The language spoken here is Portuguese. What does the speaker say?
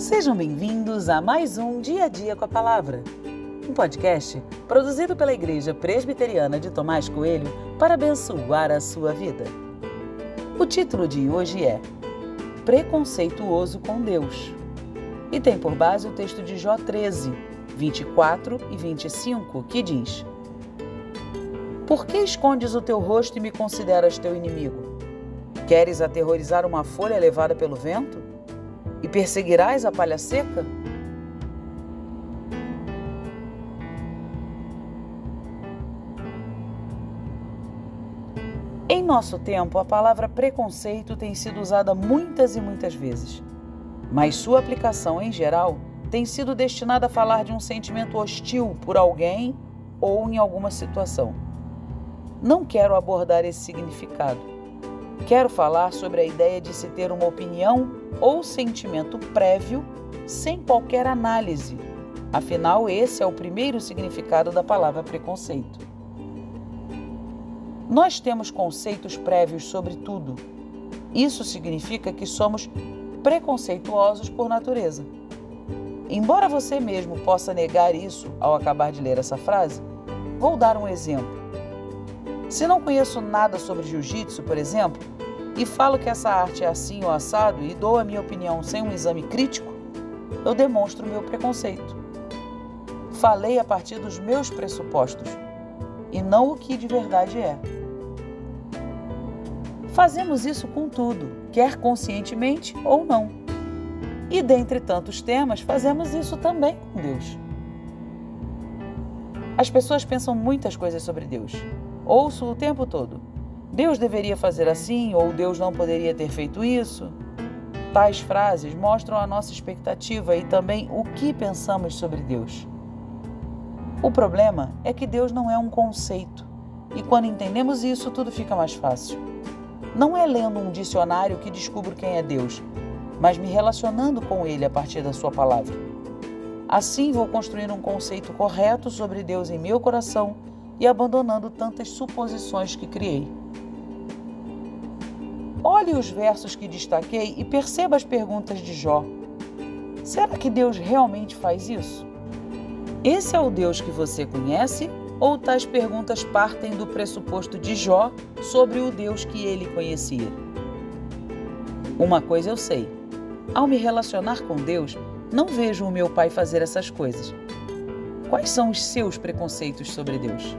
Sejam bem-vindos a mais um Dia a Dia com a Palavra, um podcast produzido pela Igreja Presbiteriana de Tomás Coelho para abençoar a sua vida. O título de hoje é Preconceituoso com Deus e tem por base o texto de Jó 13, 24 e 25, que diz: Por que escondes o teu rosto e me consideras teu inimigo? Queres aterrorizar uma folha levada pelo vento? Perseguirás a palha seca? Em nosso tempo, a palavra preconceito tem sido usada muitas e muitas vezes, mas sua aplicação em geral tem sido destinada a falar de um sentimento hostil por alguém ou em alguma situação. Não quero abordar esse significado. Quero falar sobre a ideia de se ter uma opinião ou sentimento prévio sem qualquer análise. Afinal, esse é o primeiro significado da palavra preconceito. Nós temos conceitos prévios sobre tudo. Isso significa que somos preconceituosos por natureza. Embora você mesmo possa negar isso ao acabar de ler essa frase, vou dar um exemplo. Se não conheço nada sobre jiu-jitsu, por exemplo, e falo que essa arte é assim ou assado e dou a minha opinião sem um exame crítico, eu demonstro meu preconceito. Falei a partir dos meus pressupostos e não o que de verdade é. Fazemos isso com tudo, quer conscientemente ou não. E dentre tantos temas, fazemos isso também com Deus. As pessoas pensam muitas coisas sobre Deus. Ouço o tempo todo. Deus deveria fazer assim ou Deus não poderia ter feito isso. Tais frases mostram a nossa expectativa e também o que pensamos sobre Deus. O problema é que Deus não é um conceito, e quando entendemos isso, tudo fica mais fácil. Não é lendo um dicionário que descubro quem é Deus, mas me relacionando com Ele a partir da Sua palavra. Assim vou construir um conceito correto sobre Deus em meu coração e abandonando tantas suposições que criei. Olhe os versos que destaquei e perceba as perguntas de Jó. Será que Deus realmente faz isso? Esse é o Deus que você conhece ou tais perguntas partem do pressuposto de Jó sobre o Deus que ele conhecia? Uma coisa eu sei: ao me relacionar com Deus, não vejo o meu pai fazer essas coisas. Quais são os seus preconceitos sobre Deus?